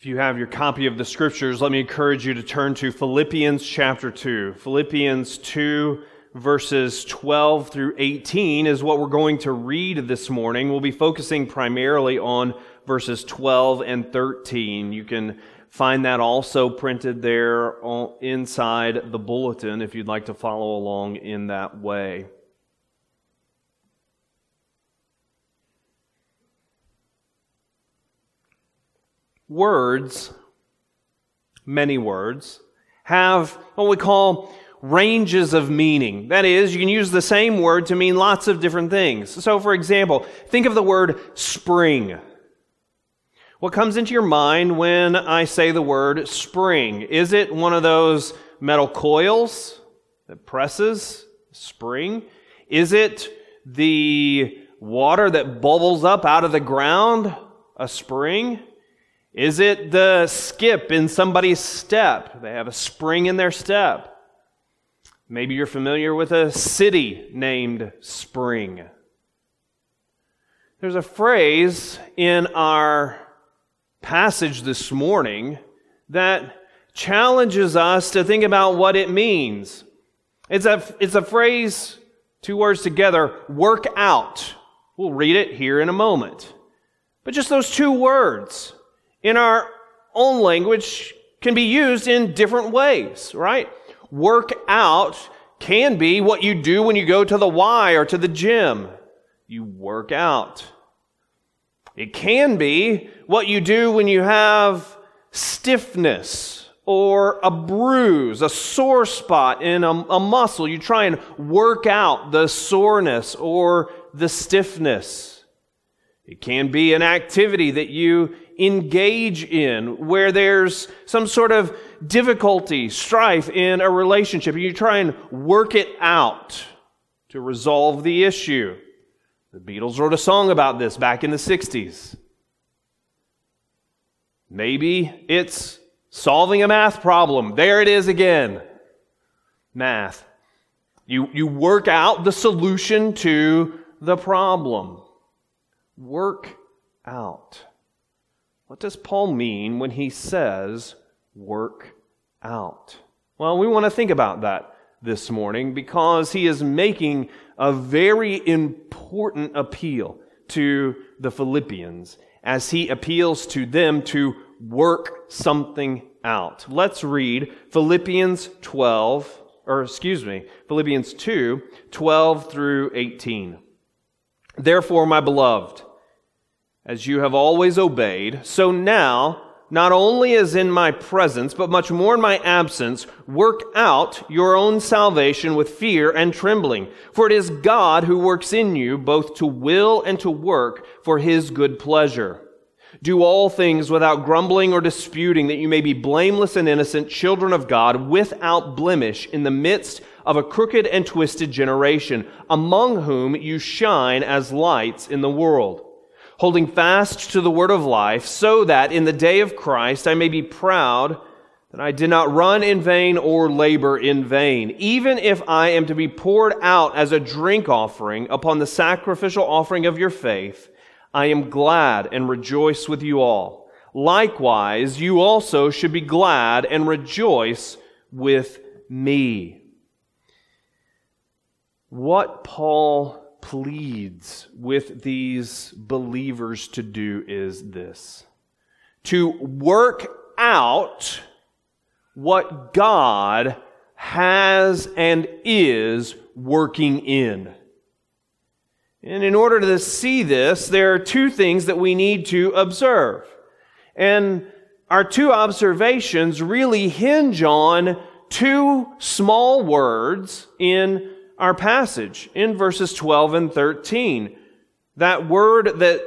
If you have your copy of the scriptures, let me encourage you to turn to Philippians chapter 2. Philippians 2, verses 12 through 18 is what we're going to read this morning. We'll be focusing primarily on verses 12 and 13. You can find that also printed there inside the bulletin if you'd like to follow along in that way. Words, many words, have what we call ranges of meaning. That is, you can use the same word to mean lots of different things. So, for example, think of the word spring. What comes into your mind when I say the word spring? Is it one of those metal coils that presses? Spring? Is it the water that bubbles up out of the ground? A spring? Is it the skip in somebody's step? They have a spring in their step. Maybe you're familiar with a city named Spring. There's a phrase in our passage this morning that challenges us to think about what it means. It's a, it's a phrase, two words together, work out. We'll read it here in a moment. But just those two words in our own language can be used in different ways, right? Work out can be what you do when you go to the Y or to the gym. You work out. It can be what you do when you have stiffness or a bruise, a sore spot in a, a, muscle. You try and work out the soreness or the stiffness. It can be an activity that you engage in, where there's some sort of difficulty, strife in a relationship, you try and work it out to resolve the issue. The Beatles wrote a song about this back in the 60s. Maybe it's solving a math problem. There it is again. Math. You, you work out the solution to the problem. Work out. What does Paul mean when he says, work out? Well, we want to think about that this morning because he is making a very important appeal to the Philippians as he appeals to them to work something out. Let's read Philippians 12, or excuse me, Philippians 2, 12 through 18. Therefore, my beloved, as you have always obeyed, so now, not only as in my presence, but much more in my absence, work out your own salvation with fear and trembling. For it is God who works in you both to will and to work for his good pleasure. Do all things without grumbling or disputing, that you may be blameless and innocent children of God, without blemish, in the midst of a crooked and twisted generation, among whom you shine as lights in the world holding fast to the word of life, so that in the day of Christ I may be proud that I did not run in vain or labor in vain. Even if I am to be poured out as a drink offering upon the sacrificial offering of your faith, I am glad and rejoice with you all. Likewise, you also should be glad and rejoice with me. What Paul pleads with these believers to do is this to work out what God has and is working in. And in order to see this, there are two things that we need to observe. And our two observations really hinge on two small words in our passage in verses 12 and 13. That word that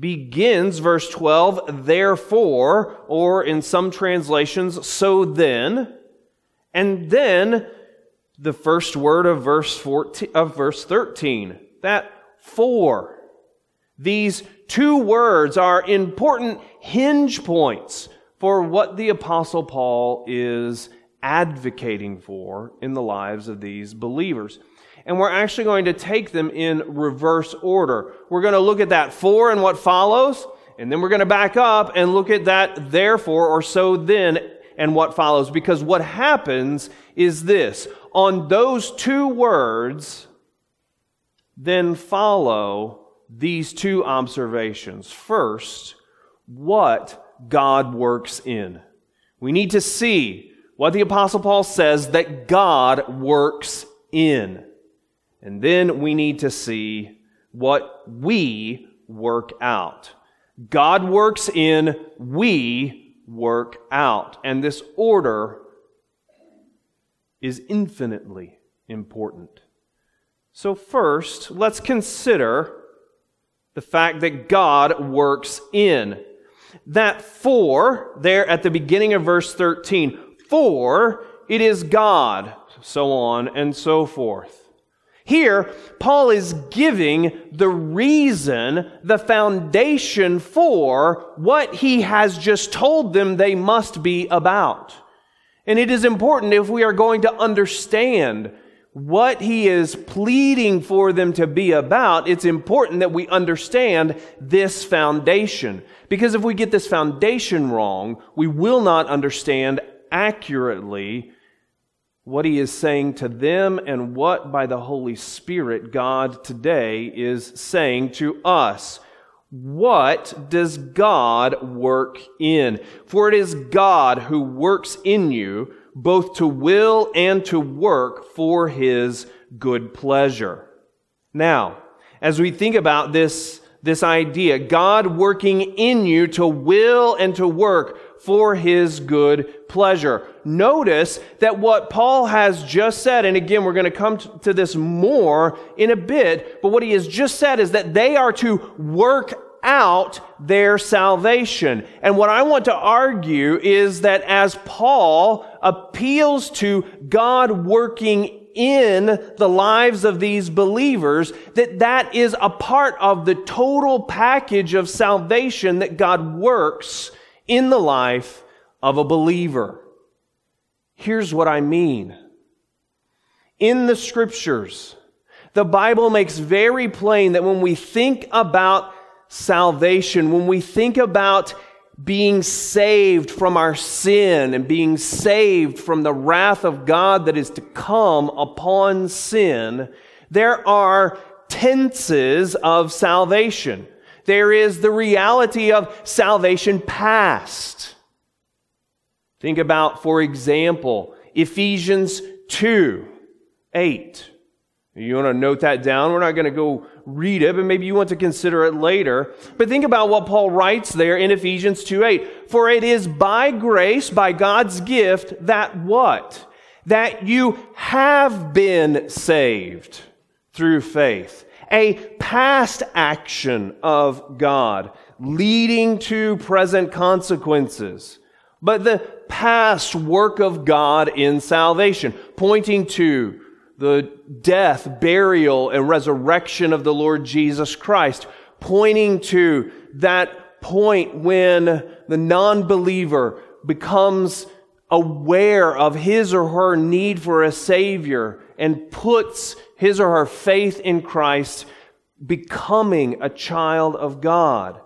begins verse 12, therefore, or in some translations, so then, and then the first word of verse 14, of verse 13, that for. These two words are important hinge points for what the apostle Paul is advocating for in the lives of these believers. And we're actually going to take them in reverse order. We're going to look at that for and what follows, And then we're going to back up and look at that therefore or so then and what follows. Because what happens is this. On those two words, then follow these two observations. First, what God works in. We need to see what the apostle Paul says that God works in. And then we need to see what we work out. God works in, we work out. And this order is infinitely important. So, first, let's consider the fact that God works in. That for, there at the beginning of verse 13, for it is God, so on and so forth. Here, Paul is giving the reason, the foundation for what he has just told them they must be about. And it is important if we are going to understand what he is pleading for them to be about, it's important that we understand this foundation. Because if we get this foundation wrong, we will not understand accurately what he is saying to them and what by the Holy Spirit God today is saying to us. What does God work in? For it is God who works in you both to will and to work for his good pleasure. Now, as we think about this, this idea, God working in you to will and to work for his good pleasure. Notice that what Paul has just said, and again, we're going to come to this more in a bit, but what he has just said is that they are to work out their salvation. And what I want to argue is that as Paul appeals to God working in the lives of these believers, that that is a part of the total package of salvation that God works in the life of a believer. Here's what I mean. In the scriptures, the Bible makes very plain that when we think about salvation, when we think about being saved from our sin and being saved from the wrath of God that is to come upon sin, there are tenses of salvation. There is the reality of salvation past. Think about, for example, Ephesians 2 8. You want to note that down? We're not going to go read it, but maybe you want to consider it later. But think about what Paul writes there in Ephesians 2 8. For it is by grace, by God's gift, that what? That you have been saved through faith a past action of God leading to present consequences, but the past work of God in salvation, pointing to the death, burial, and resurrection of the Lord Jesus Christ, pointing to that point when the non-believer becomes aware of his or her need for a savior and puts his or her faith in Christ, becoming a child of God.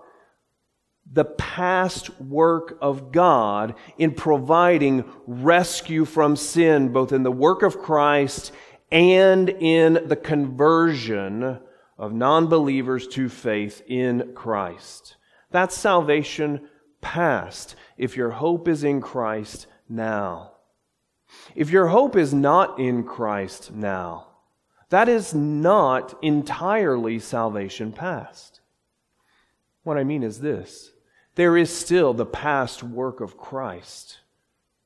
The past work of God in providing rescue from sin, both in the work of Christ and in the conversion of non believers to faith in Christ. That's salvation past, if your hope is in Christ now. If your hope is not in Christ now, that is not entirely salvation past. What I mean is this there is still the past work of Christ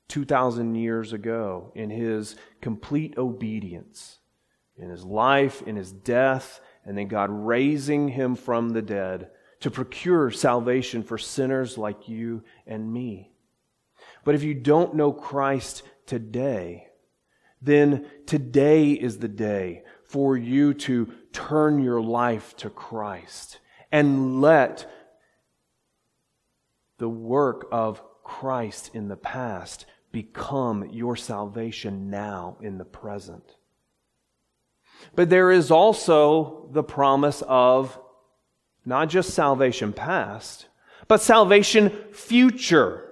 2,000 years ago in his complete obedience, in his life, in his death, and then God raising him from the dead to procure salvation for sinners like you and me. But if you don't know Christ today, then today is the day for you to turn your life to Christ and let the work of Christ in the past become your salvation now in the present. But there is also the promise of not just salvation past, but salvation future.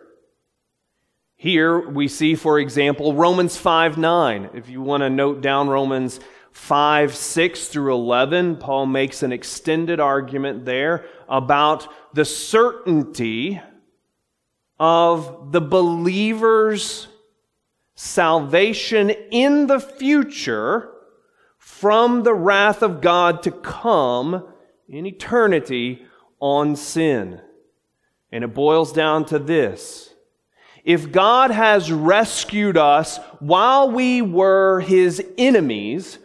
Here we see, for example, Romans 5 9. If you want to note down Romans 5 6 through 11, Paul makes an extended argument there about the certainty of the believer's salvation in the future from the wrath of God to come in eternity on sin. And it boils down to this. If God has rescued us while we were his enemies,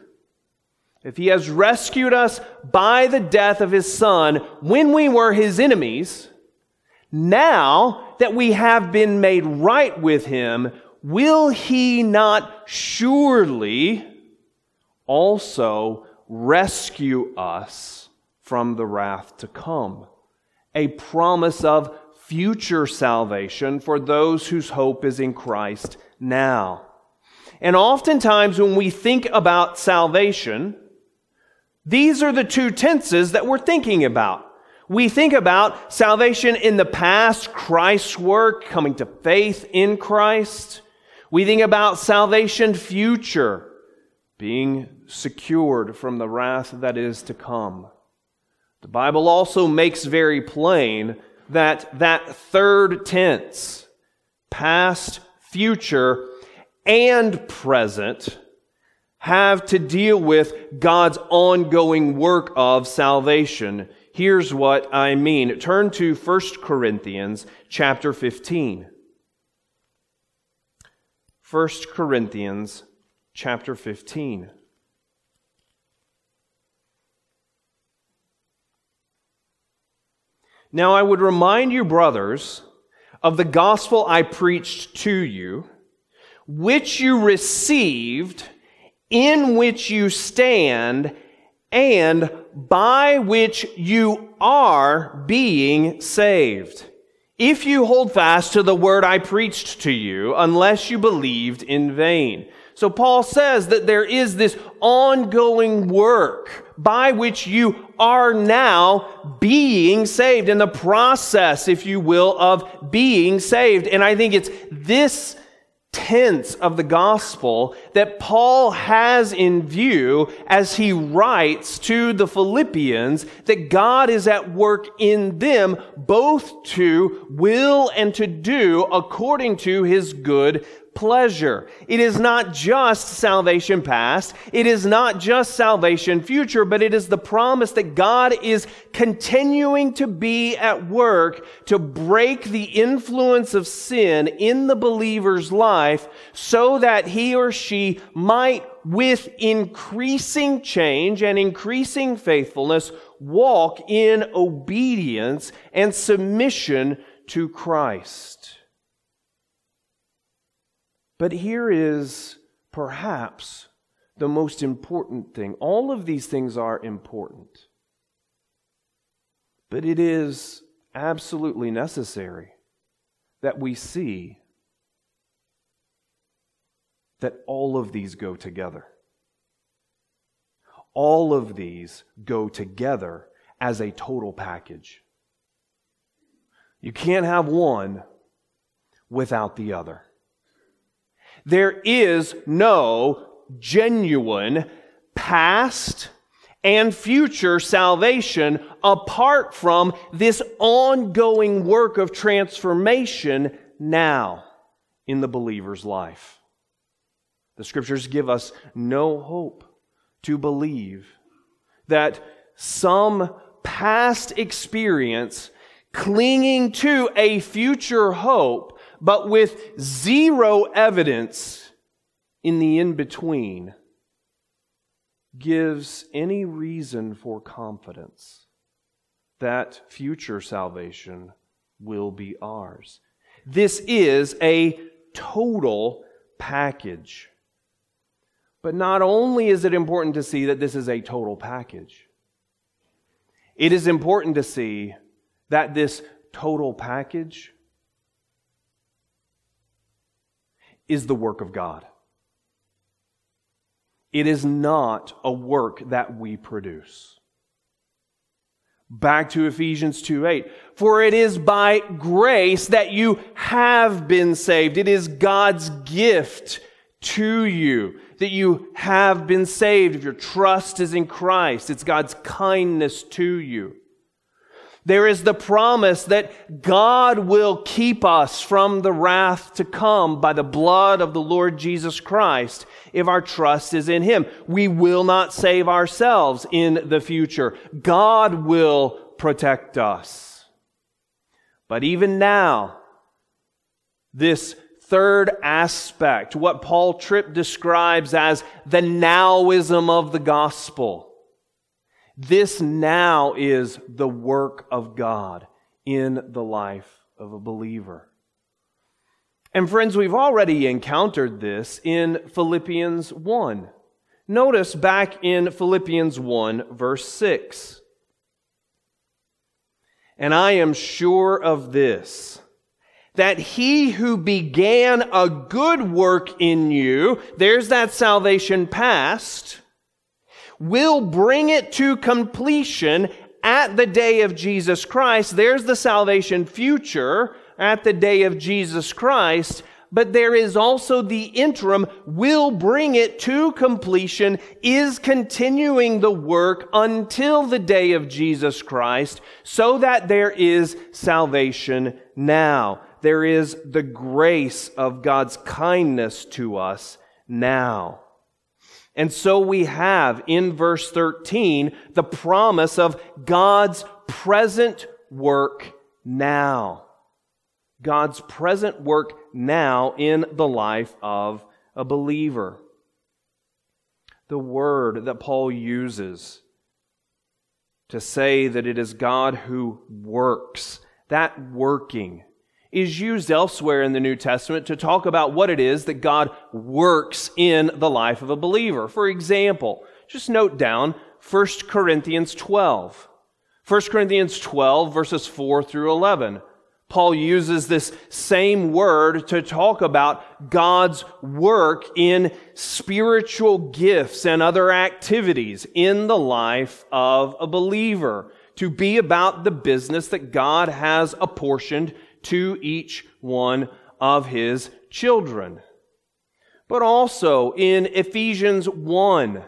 if he has rescued us by the death of his son when we were his enemies, now that we have been made right with him, will he not surely also rescue us from the wrath to come? A promise of future salvation for those whose hope is in Christ now. And oftentimes when we think about salvation, these are the two tenses that we're thinking about. We think about salvation in the past, Christ's work, coming to faith in Christ. We think about salvation future, being secured from the wrath that is to come. The Bible also makes very plain that that third tense, past, future, and present, have to deal with God's ongoing work of salvation. Here's what I mean. Turn to 1 Corinthians chapter 15. 1 Corinthians chapter 15. Now I would remind you, brothers, of the gospel I preached to you, which you received, in which you stand, and by which you are being saved. If you hold fast to the word I preached to you, unless you believed in vain. So Paul says that there is this ongoing work by which you are now being saved in the process, if you will, of being saved. And I think it's this tense of the gospel that Paul has in view as he writes to the Philippians that God is at work in them both to will and to do according to his good pleasure. It is not just salvation past. It is not just salvation future, but it is the promise that God is continuing to be at work to break the influence of sin in the believer's life so that he or she might with increasing change and increasing faithfulness walk in obedience and submission to Christ. But here is perhaps the most important thing. All of these things are important. But it is absolutely necessary that we see that all of these go together. All of these go together as a total package. You can't have one without the other. There is no genuine past and future salvation apart from this ongoing work of transformation now in the believer's life. The scriptures give us no hope to believe that some past experience clinging to a future hope but with zero evidence in the in between, gives any reason for confidence that future salvation will be ours. This is a total package. But not only is it important to see that this is a total package, it is important to see that this total package is the work of God. It is not a work that we produce, Back to Ephesians 2 8. For it is by grace that you have been saved. It is God's gift to you that you have been saved. If your trust is in Christ, it's God's kindness to you. There is the promise that God will keep us from the wrath to come by the blood of the Lord Jesus Christ if our trust is in Him. We will not save ourselves in the future. God will protect us. But even now, this third aspect, what Paul Tripp describes as the nowism of the gospel, this now is the work of God in the life of a believer. And friends, we've already encountered this in Philippians 1. Notice back in Philippians 1, verse 6. And I am sure of this, that he who began a good work in you, there's that salvation past, will bring it to completion at the day of Jesus Christ. There's the salvation future at the day of Jesus Christ. But there is also the interim, will bring it to completion, is continuing the work until the day of Jesus Christ, so that there is salvation now. There is the grace of God's kindness to us now. And so we have in verse 13 the promise of God's present work now. God's present work now in the life of a believer. The word that Paul uses to say that it is God who works, that working is used elsewhere in the New Testament to talk about what it is that God works in the life of a believer. For example, just note down 1 Corinthians 12. 1 Corinthians 12 verses 4 through 11. Paul uses this same word to talk about God's work in spiritual gifts and other activities in the life of a believer to be about the business that God has apportioned to each one of his children. But also in Ephesians 1,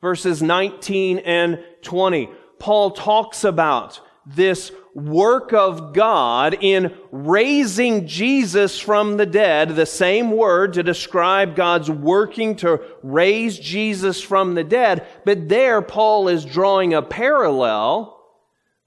verses 19 and 20, Paul talks about this work of God in raising Jesus from the dead, the same word to describe God's working to raise Jesus from the dead. But there, Paul is drawing a parallel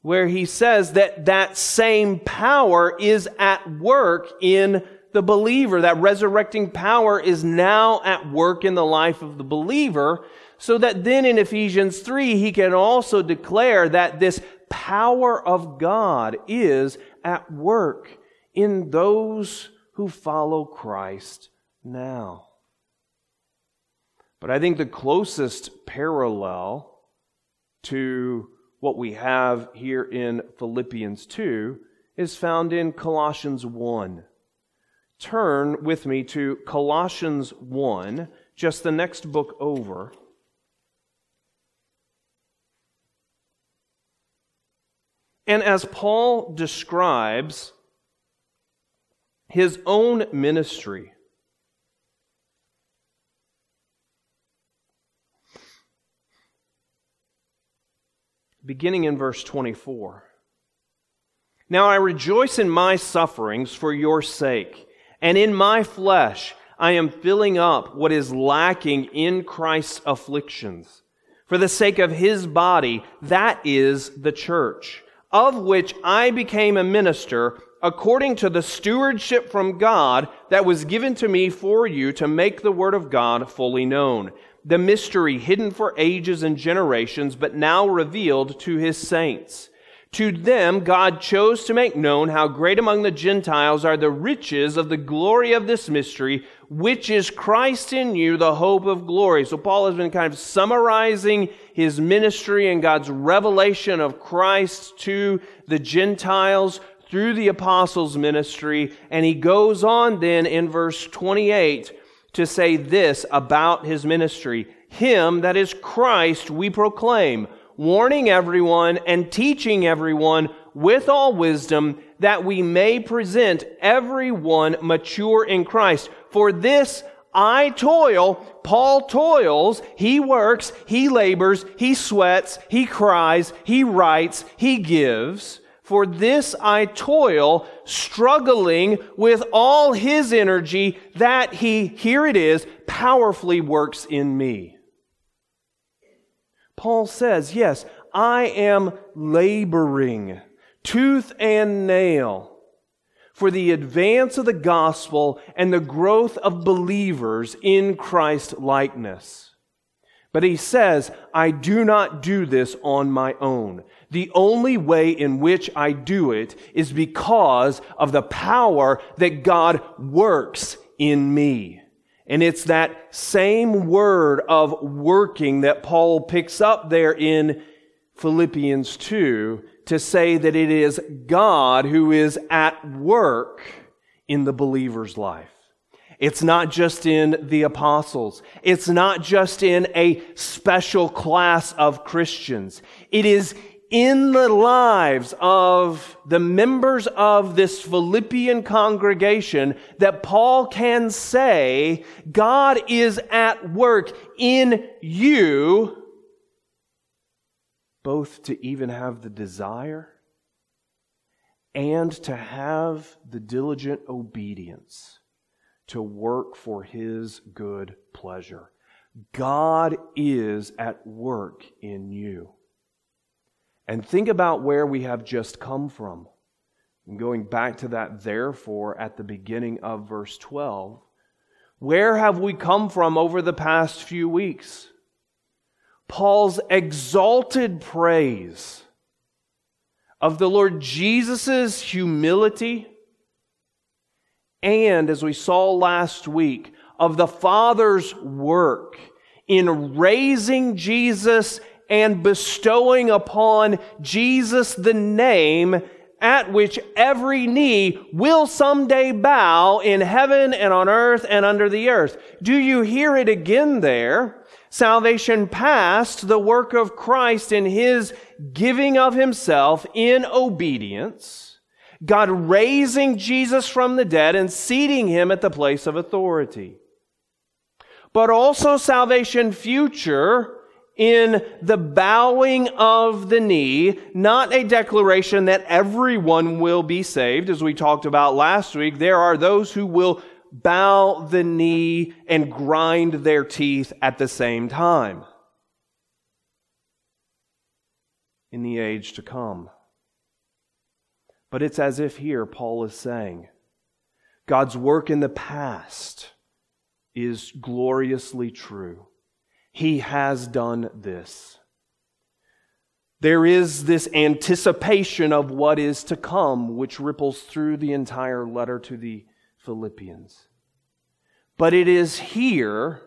where he says that that same power is at work in the believer. That resurrecting power is now at work in the life of the believer. So that then in Ephesians 3, he can also declare that this power of God is at work in those who follow Christ now. But I think the closest parallel to what we have here in Philippians 2 is found in Colossians 1. Turn with me to Colossians 1, just the next book over. And as Paul describes his own ministry, beginning in verse 24. Now I rejoice in my sufferings for your sake, and in my flesh I am filling up what is lacking in Christ's afflictions, for the sake of his body, that is the church, of which I became a minister according to the stewardship from God that was given to me for you to make the word of God fully known the mystery hidden for ages and generations, but now revealed to his saints. To them, God chose to make known how great among the Gentiles are the riches of the glory of this mystery, which is Christ in you, the hope of glory. So Paul has been kind of summarizing his ministry and God's revelation of Christ to the Gentiles through the apostles' ministry. And he goes on then in verse 28 to say this about his ministry Him, that is Christ, we proclaim, warning everyone and teaching everyone with all wisdom that we may present everyone mature in Christ. For this I toil. Paul toils. He works. He labors. He sweats. He cries. He writes. He gives. For this I toil, struggling with all his energy that he, here it is, powerfully works in me. Paul says, yes, I am laboring tooth and nail for the advance of the gospel and the growth of believers in Christ likeness. But he says, I do not do this on my own. The only way in which I do it is because of the power that God works in me. And it's that same word of working that Paul picks up there in Philippians 2 to say that it is God who is at work in the believer's life. It's not just in the apostles. It's not just in a special class of Christians. It is in the lives of the members of this Philippian congregation that Paul can say, God is at work in you, both to even have the desire and to have the diligent obedience to work for his good pleasure. God is at work in you. And think about where we have just come from. And going back to that, therefore, at the beginning of verse 12, where have we come from over the past few weeks? Paul's exalted praise of the Lord Jesus' humility, and as we saw last week, of the Father's work in raising Jesus and bestowing upon Jesus the name at which every knee will someday bow in heaven and on earth and under the earth. Do you hear it again there? Salvation past, the work of Christ in His giving of Himself in obedience, God raising Jesus from the dead and seating Him at the place of authority. But also salvation future, in the bowing of the knee, not a declaration that everyone will be saved. As we talked about last week, there are those who will bow the knee and grind their teeth at the same time in the age to come. But it's as if here Paul is saying, God's work in the past is gloriously true. He has done this. There is this anticipation of what is to come, which ripples through the entire letter to the Philippians. But it is here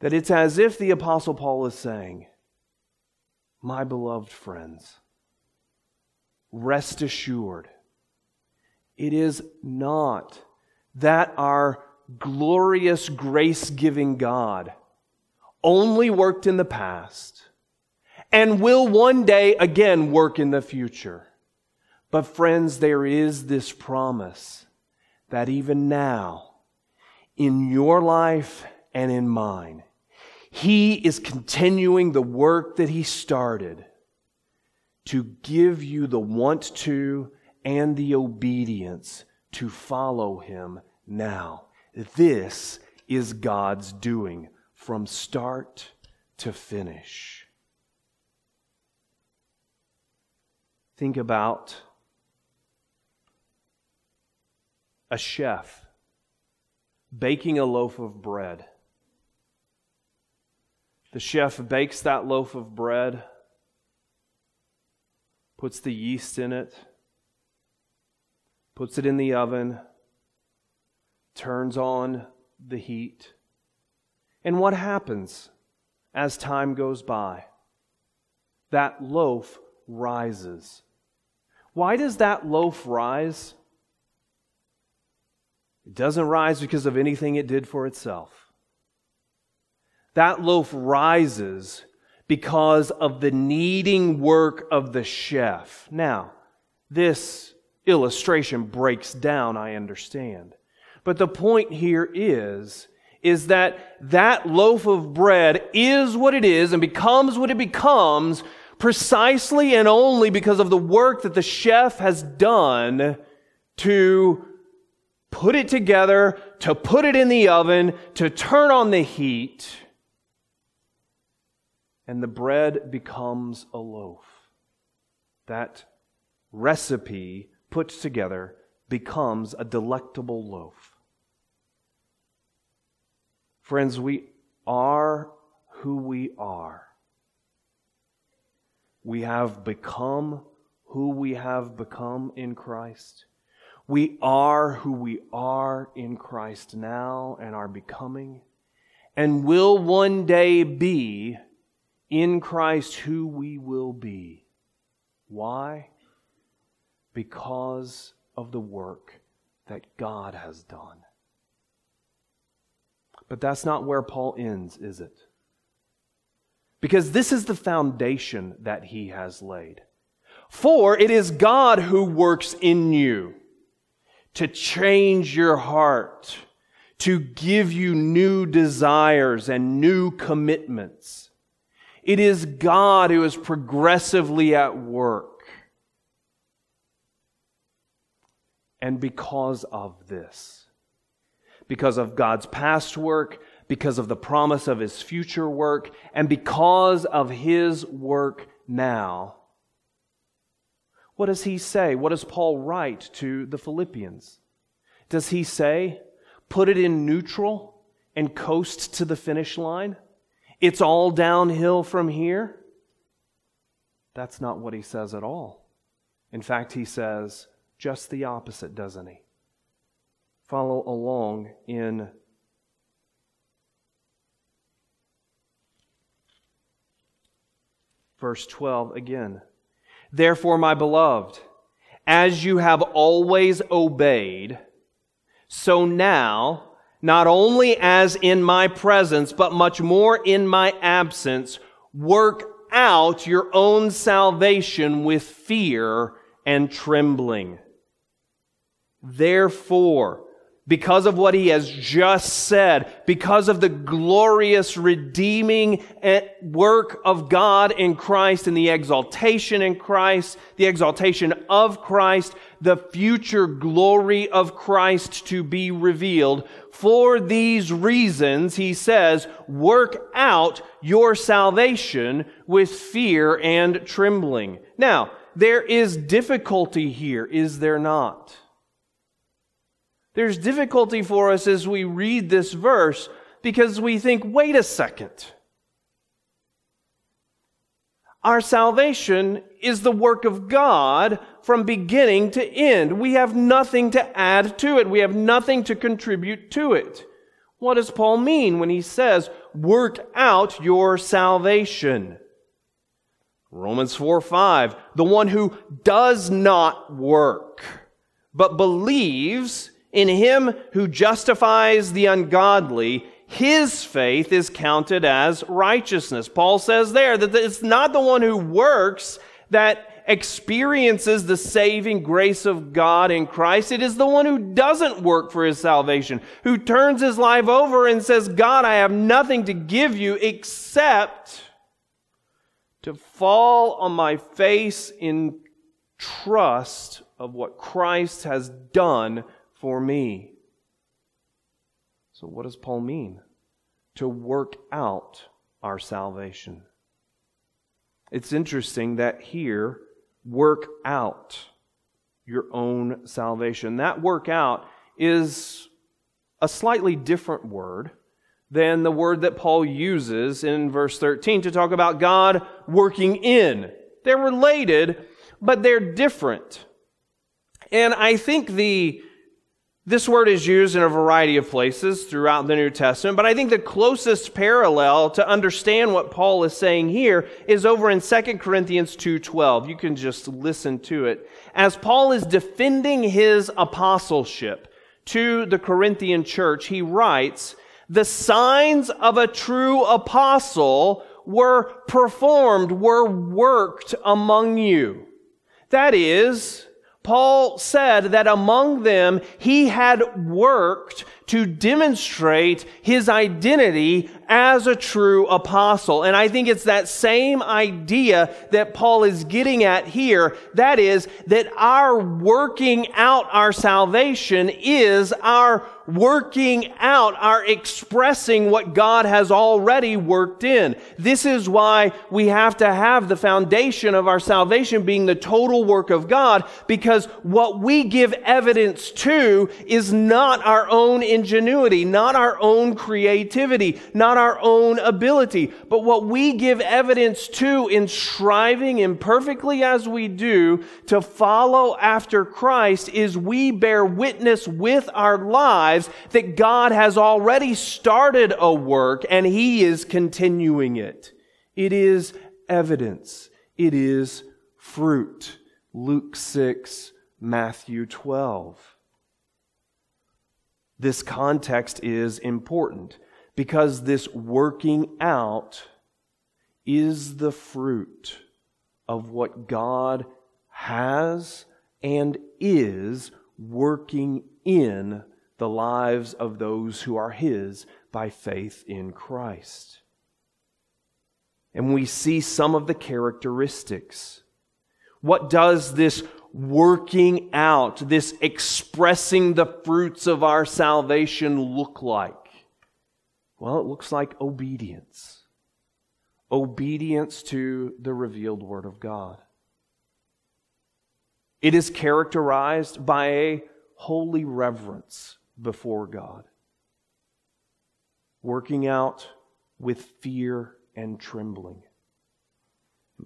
that it's as if the Apostle Paul is saying, My beloved friends, rest assured, it is not that our glorious grace giving God only worked in the past and will one day again work in the future. But friends, there is this promise that even now, in your life and in mine, He is continuing the work that He started to give you the want to and the obedience to follow Him now. This is God's doing from start to finish. Think about a chef baking a loaf of bread. The chef bakes that loaf of bread, puts the yeast in it, puts it in the oven, turns on the heat and what happens as time goes by? That loaf rises. Why does that loaf rise? It doesn't rise because of anything it did for itself. That loaf rises because of the kneading work of the chef. Now, this illustration breaks down, I understand. But the point here is, is that that loaf of bread is what it is and becomes what it becomes precisely and only because of the work that the chef has done to put it together, to put it in the oven, to turn on the heat, and the bread becomes a loaf. That recipe put together becomes a delectable loaf. Friends, we are who we are. We have become who we have become in Christ. We are who we are in Christ now and are becoming, and will one day be in Christ who we will be. Why? Because of the work that God has done. But that's not where Paul ends, is it? Because this is the foundation that he has laid. For it is God who works in you to change your heart, to give you new desires and new commitments it is God who is progressively at work. And because of this, because of God's past work, because of the promise of his future work, and because of his work now, what does he say? What does Paul write to the Philippians? Does he say, put it in neutral and coast to the finish line? It's all downhill from here. That's not what he says at all. In fact, he says just the opposite, doesn't he? Follow along in verse 12 again. Therefore, my beloved, as you have always obeyed, so now, not only as in my presence, but much more in my absence, work out your own salvation with fear and trembling. Therefore, because of what he has just said, because of the glorious redeeming eh, work of God in Christ and the exaltation in Christ, the exaltation of Christ, the future glory of Christ to be revealed. For these reasons, he says, work out your salvation with fear and trembling. Now, there is difficulty here, is there not? There's difficulty for us as we read this verse because we think, wait a second. Our salvation is the work of God from beginning to end. We have nothing to add to it. We have nothing to contribute to it. What does Paul mean when he says, work out your salvation? Romans 4 5, the one who does not work, but believes in him who justifies the ungodly, his faith is counted as righteousness. Paul says there that it's not the one who works that experiences the saving grace of God in Christ. It is the one who doesn't work for his salvation, who turns his life over and says, God, I have nothing to give you except to fall on my face in trust of what Christ has done for me. So, what does Paul mean? To work out our salvation. It's interesting that here, work out your own salvation. That work out is a slightly different word than the word that Paul uses in verse 13 to talk about God working in. They're related, but they're different. And I think the this word is used in a variety of places throughout the New Testament, but I think the closest parallel to understand what Paul is saying here is over in 2 Corinthians 2:12. You can just listen to it. As Paul is defending his apostleship to the Corinthian church, he writes, "The signs of a true apostle were performed, were worked among you. That is, Paul said that among them he had worked to demonstrate his identity as a true apostle. And I think it's that same idea that Paul is getting at here. That is, that our working out our salvation is our working out, our expressing what God has already worked in. This is why we have to have the foundation of our salvation being the total work of God, because what we give evidence to is not our own ingenuity, not our own creativity, not our own ability. But what we give evidence to in striving imperfectly as we do to follow after Christ is we bear witness with our lives that God has already started a work and He is continuing it. It is evidence. It is fruit. Luke 6, Matthew 12. This context is important because this working out is the fruit of what God has and is working in the lives of those who are His by faith in Christ. And we see some of the characteristics. What does this working out, this expressing the fruits of our salvation look like? Well, it looks like obedience. Obedience to the revealed Word of God. It is characterized by a holy reverence before God, working out with fear and trembling.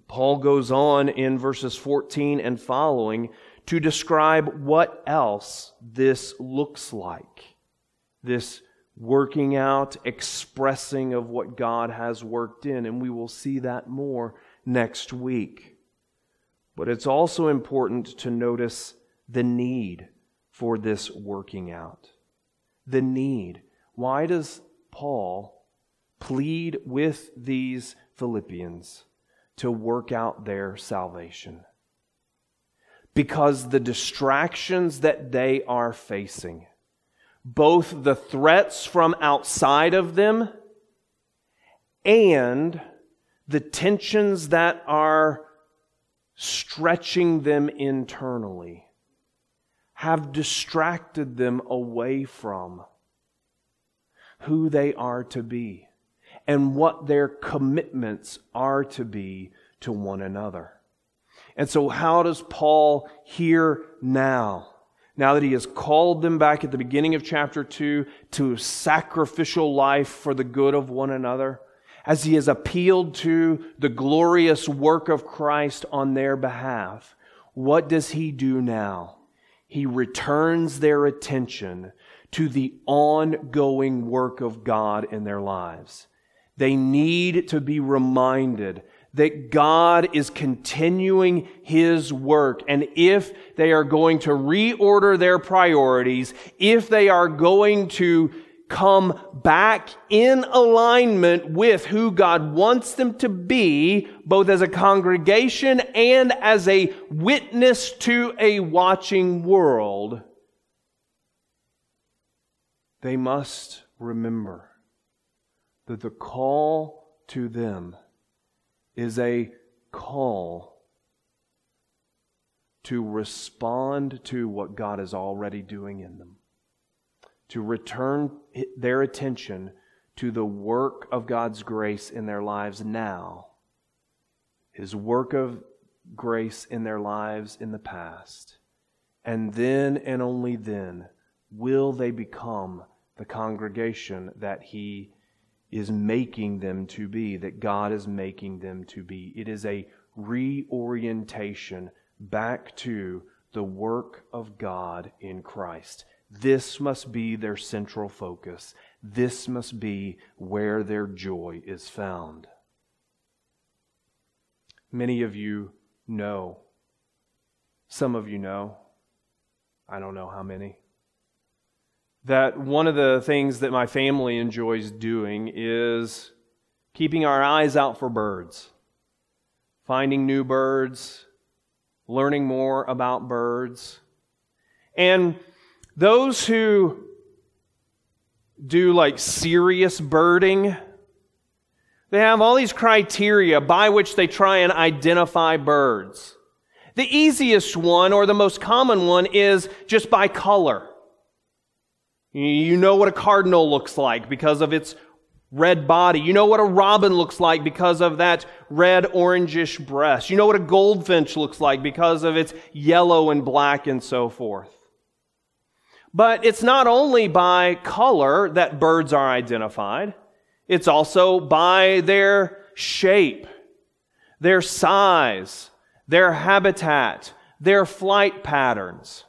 Paul goes on in verses 14 and following to describe what else this looks like. This working out, expressing of what God has worked in. And we will see that more next week. But it's also important to notice the need for this working out. The need. Why does Paul plead with these Philippians? To work out their salvation. Because the distractions that they are facing, both the threats from outside of them and the tensions that are stretching them internally, have distracted them away from who they are to be and what their commitments are to be to one another. And so, how does Paul here now, now that he has called them back at the beginning of chapter 2 to sacrificial life for the good of one another, as he has appealed to the glorious work of Christ on their behalf, what does he do now? He returns their attention to the ongoing work of God in their lives. They need to be reminded that God is continuing His work. And if they are going to reorder their priorities, if they are going to come back in alignment with who God wants them to be, both as a congregation and as a witness to a watching world, they must remember that the call to them is a call to respond to what God is already doing in them, to return their attention to the work of God's grace in their lives now, His work of grace in their lives in the past. And then and only then will they become the congregation that He is making them to be, that God is making them to be. It is a reorientation back to the work of God in Christ. This must be their central focus. This must be where their joy is found. Many of you know. Some of you know. I don't know how many that one of the things that my family enjoys doing is keeping our eyes out for birds, finding new birds, learning more about birds. And those who do like serious birding, they have all these criteria by which they try and identify birds. The easiest one or the most common one is just by color. You know what a cardinal looks like because of its red body. You know what a robin looks like because of that red orangish breast. You know what a goldfinch looks like because of its yellow and black and so forth. But it's not only by color that birds are identified. It's also by their shape, their size, their habitat, their flight patterns.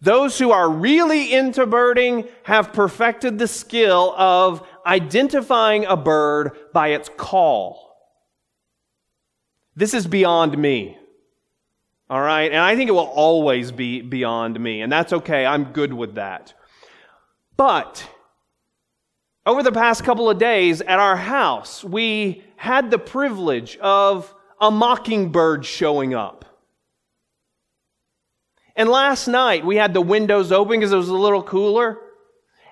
Those who are really into birding have perfected the skill of identifying a bird by its call. This is beyond me. All right? And I think it will always be beyond me. And that's okay. I'm good with that. But over the past couple of days at our house, we had the privilege of a mockingbird showing up. And last night we had the windows open because it was a little cooler.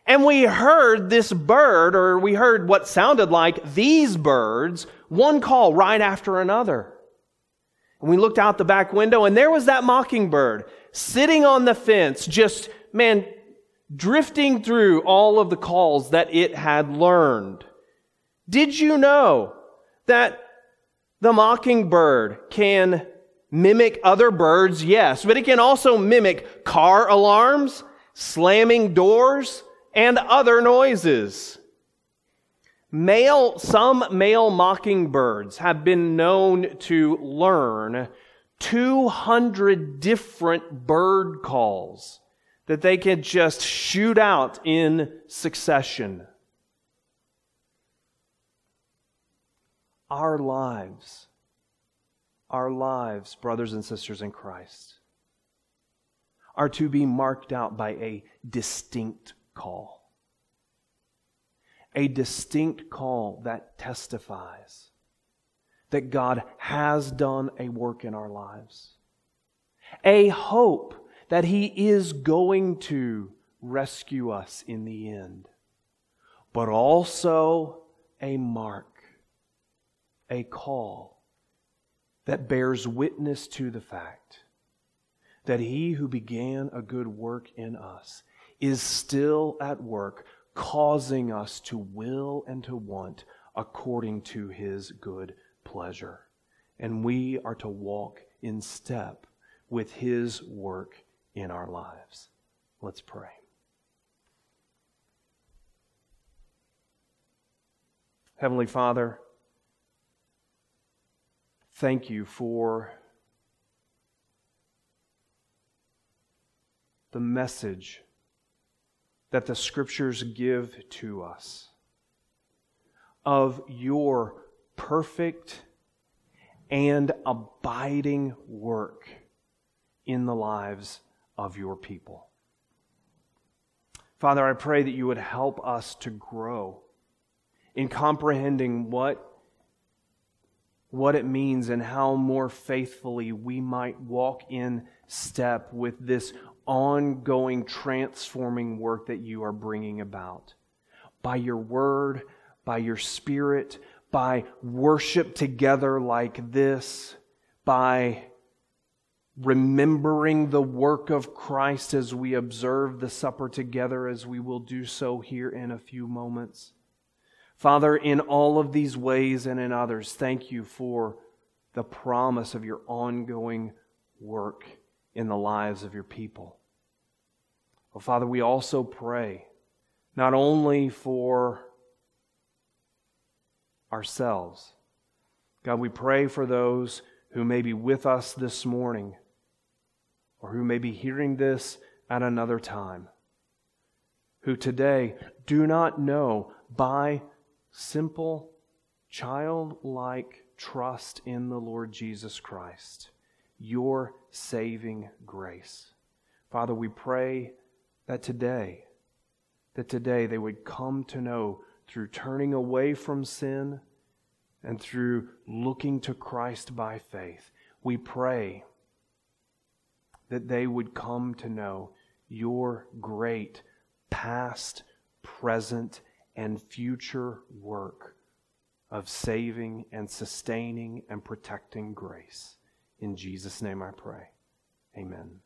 And we heard this bird, or we heard what sounded like these birds, one call right after another. And we looked out the back window and there was that mockingbird sitting on the fence, just, man, drifting through all of the calls that it had learned. Did you know that the mockingbird can mimic other birds? Yes, but it can also mimic car alarms, slamming doors, and other noises. Male, some male mockingbirds have been known to learn 200 different bird calls that they can just shoot out in succession. Our lives, our lives, brothers and sisters in Christ, are to be marked out by a distinct call. A distinct call that testifies that God has done a work in our lives. A hope that He is going to rescue us in the end, but also a mark, a call that bears witness to the fact that He who began a good work in us is still at work, causing us to will and to want according to His good pleasure. And we are to walk in step with His work in our lives. Let's pray. Heavenly Father, thank you for the message that the Scriptures give to us of your perfect and abiding work in the lives of your people. Father, I pray that you would help us to grow in comprehending what, what it means and how more faithfully we might walk in step with this ongoing transforming work that you are bringing about. By your word, by your spirit, by worship together like this, by remembering the work of Christ as we observe the supper together, as we will do so here in a few moments. Father, in all of these ways and in others, thank you for the promise of your ongoing work in the lives of your people. Well, Father, we also pray not only for ourselves, God, we pray for those who may be with us this morning or who may be hearing this at another time, who today do not know by simple, childlike trust in the Lord Jesus Christ, your saving grace. Father, we pray that today, that today they would come to know through turning away from sin and through looking to Christ by faith, we pray that they would come to know your great past, present, and future work of saving and sustaining and protecting grace. In Jesus' name I pray. Amen.